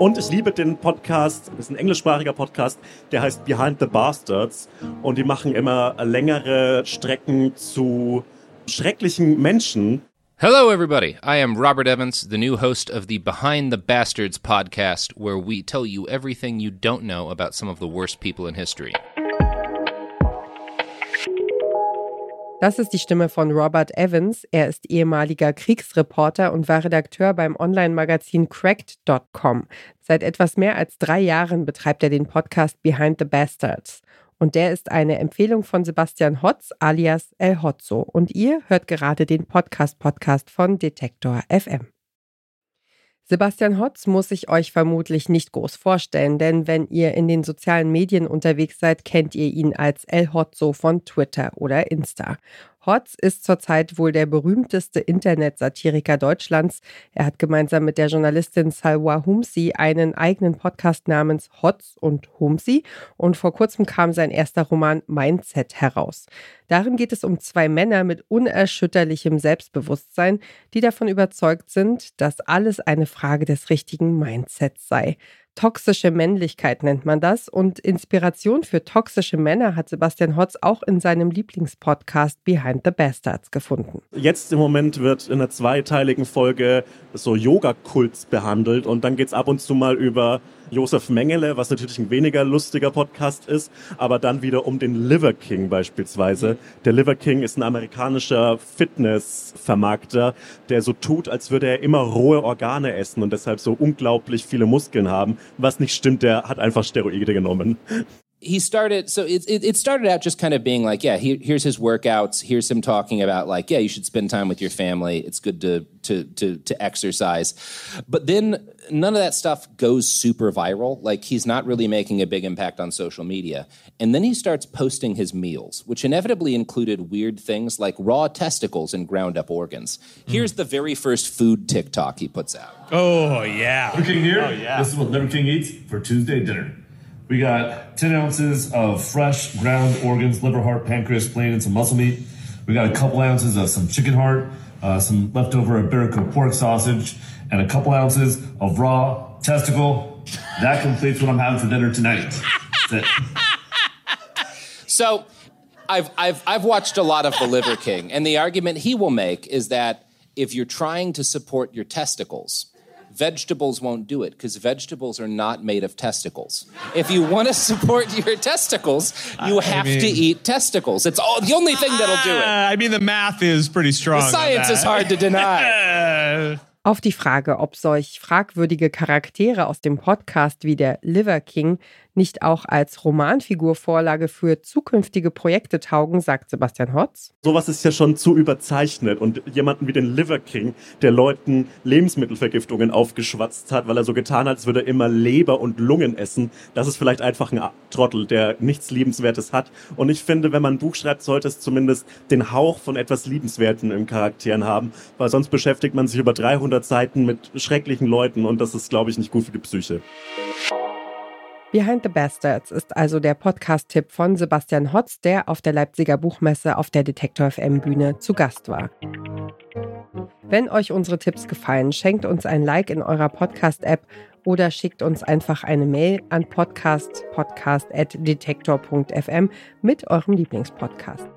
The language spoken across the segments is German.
Und ich liebe den Podcast, das ist ein englischsprachiger Podcast, der heißt Behind the Bastards. Und die machen immer längere Strecken zu schrecklichen Menschen. Hello, everybody. I am Robert Evans, the new host of the Behind the Bastards podcast, where we tell you everything you don't know about some of the worst people in history. Das ist die Stimme von Robert Evans. Er ist ehemaliger Kriegsreporter und war Redakteur beim Online-Magazin Cracked.com. Seit etwas mehr als drei Jahren betreibt er den Podcast Behind the Bastards. Und der ist eine Empfehlung von Sebastian Hotz alias El Hotzo. Und ihr hört gerade den Podcast-Podcast von Detektor FM. Sebastian Hotz muss ich euch vermutlich nicht groß vorstellen, denn wenn ihr in den sozialen Medien unterwegs seid, kennt ihr ihn als El Hotzo von Twitter oder Insta. Hotz ist zurzeit wohl der berühmteste Internetsatiriker Deutschlands. Er hat gemeinsam mit der Journalistin Salwa Humsi einen eigenen Podcast namens Hotz und Humsi und vor kurzem kam sein erster Roman Mindset heraus. Darin geht es um zwei Männer mit unerschütterlichem Selbstbewusstsein, die davon überzeugt sind, dass alles eine Frage des richtigen Mindsets sei. Toxische Männlichkeit nennt man das. Und Inspiration für toxische Männer hat Sebastian Hotz auch in seinem Lieblingspodcast Behind the Bastards gefunden. Jetzt im Moment wird in einer zweiteiligen Folge so Yoga-Kults behandelt und dann geht es ab und zu mal über Josef Mengele, was natürlich ein weniger lustiger Podcast ist, aber dann wieder um den Liver King beispielsweise. Der Liver King ist ein amerikanischer Fitnessvermarkter, der so tut, als würde er immer rohe Organe essen und deshalb so unglaublich viele Muskeln haben. Was nicht stimmt, der hat einfach Steroide genommen. He started so it, it, it, started out just kind of being like yeah he, here's his workouts here's him talking about like yeah you should spend time with your family it's good to to to to exercise. But then none of that stuff goes super viral like he's not really making a big impact on social media. And then he starts posting his meals which inevitably included weird things like raw testicles and ground up organs. Mm. here's the very first food tiktok he puts out. Oh yeah. Liver king here. Oh, yeah. this is what liver king eats for tuesday dinner we got 10 ounces of fresh ground organs, liver, heart, pancreas, spleen, and some muscle meat. We got a couple ounces of some chicken heart, uh, some leftover Iberico pork sausage, and a couple ounces of raw testicle. That completes what I'm having for dinner tonight. so, I've, I've, I've watched a lot of The Liver King, and the argument he will make is that if you're trying to support your testicles, vegetables won't do it because vegetables are not made of testicles. If you want to support your testicles, you have I mean, to eat testicles. It's all the only thing that'll do it. Ah, I mean, the math is pretty strong. The science is hard to deny. Auf die Frage, ob solch fragwürdige Charaktere aus dem Podcast wie der Liver King nicht auch als Romanfigurvorlage für zukünftige Projekte taugen, sagt Sebastian Hotz. Sowas ist ja schon zu überzeichnet und jemanden wie den Liver King, der Leuten Lebensmittelvergiftungen aufgeschwatzt hat, weil er so getan hat, als würde er immer Leber und Lungen essen, das ist vielleicht einfach ein Trottel, der nichts Liebenswertes hat. Und ich finde, wenn man ein Buch schreibt, sollte es zumindest den Hauch von etwas Liebenswerten im Charakteren haben, weil sonst beschäftigt man sich über 300 Seiten mit schrecklichen Leuten und das ist, glaube ich, nicht gut für die Psyche. Behind the Bastards ist also der Podcast-Tipp von Sebastian Hotz, der auf der Leipziger Buchmesse auf der Detektor FM Bühne zu Gast war. Wenn euch unsere Tipps gefallen, schenkt uns ein Like in eurer Podcast-App oder schickt uns einfach eine Mail an podcastpodcast.detektor.fm mit eurem Lieblingspodcast.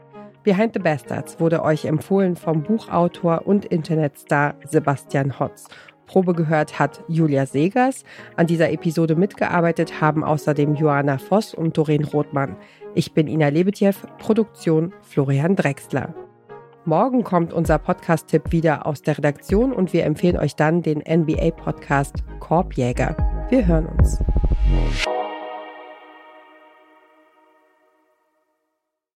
Behind the Bastards wurde euch empfohlen vom Buchautor und Internetstar Sebastian Hotz Probe gehört hat Julia Segers. An dieser Episode mitgearbeitet haben außerdem Johanna Voss und Doreen Rothmann. Ich bin Ina Lebetjew, Produktion Florian Drexler. Morgen kommt unser Podcast-Tipp wieder aus der Redaktion und wir empfehlen euch dann den NBA-Podcast Korbjäger. Wir hören uns.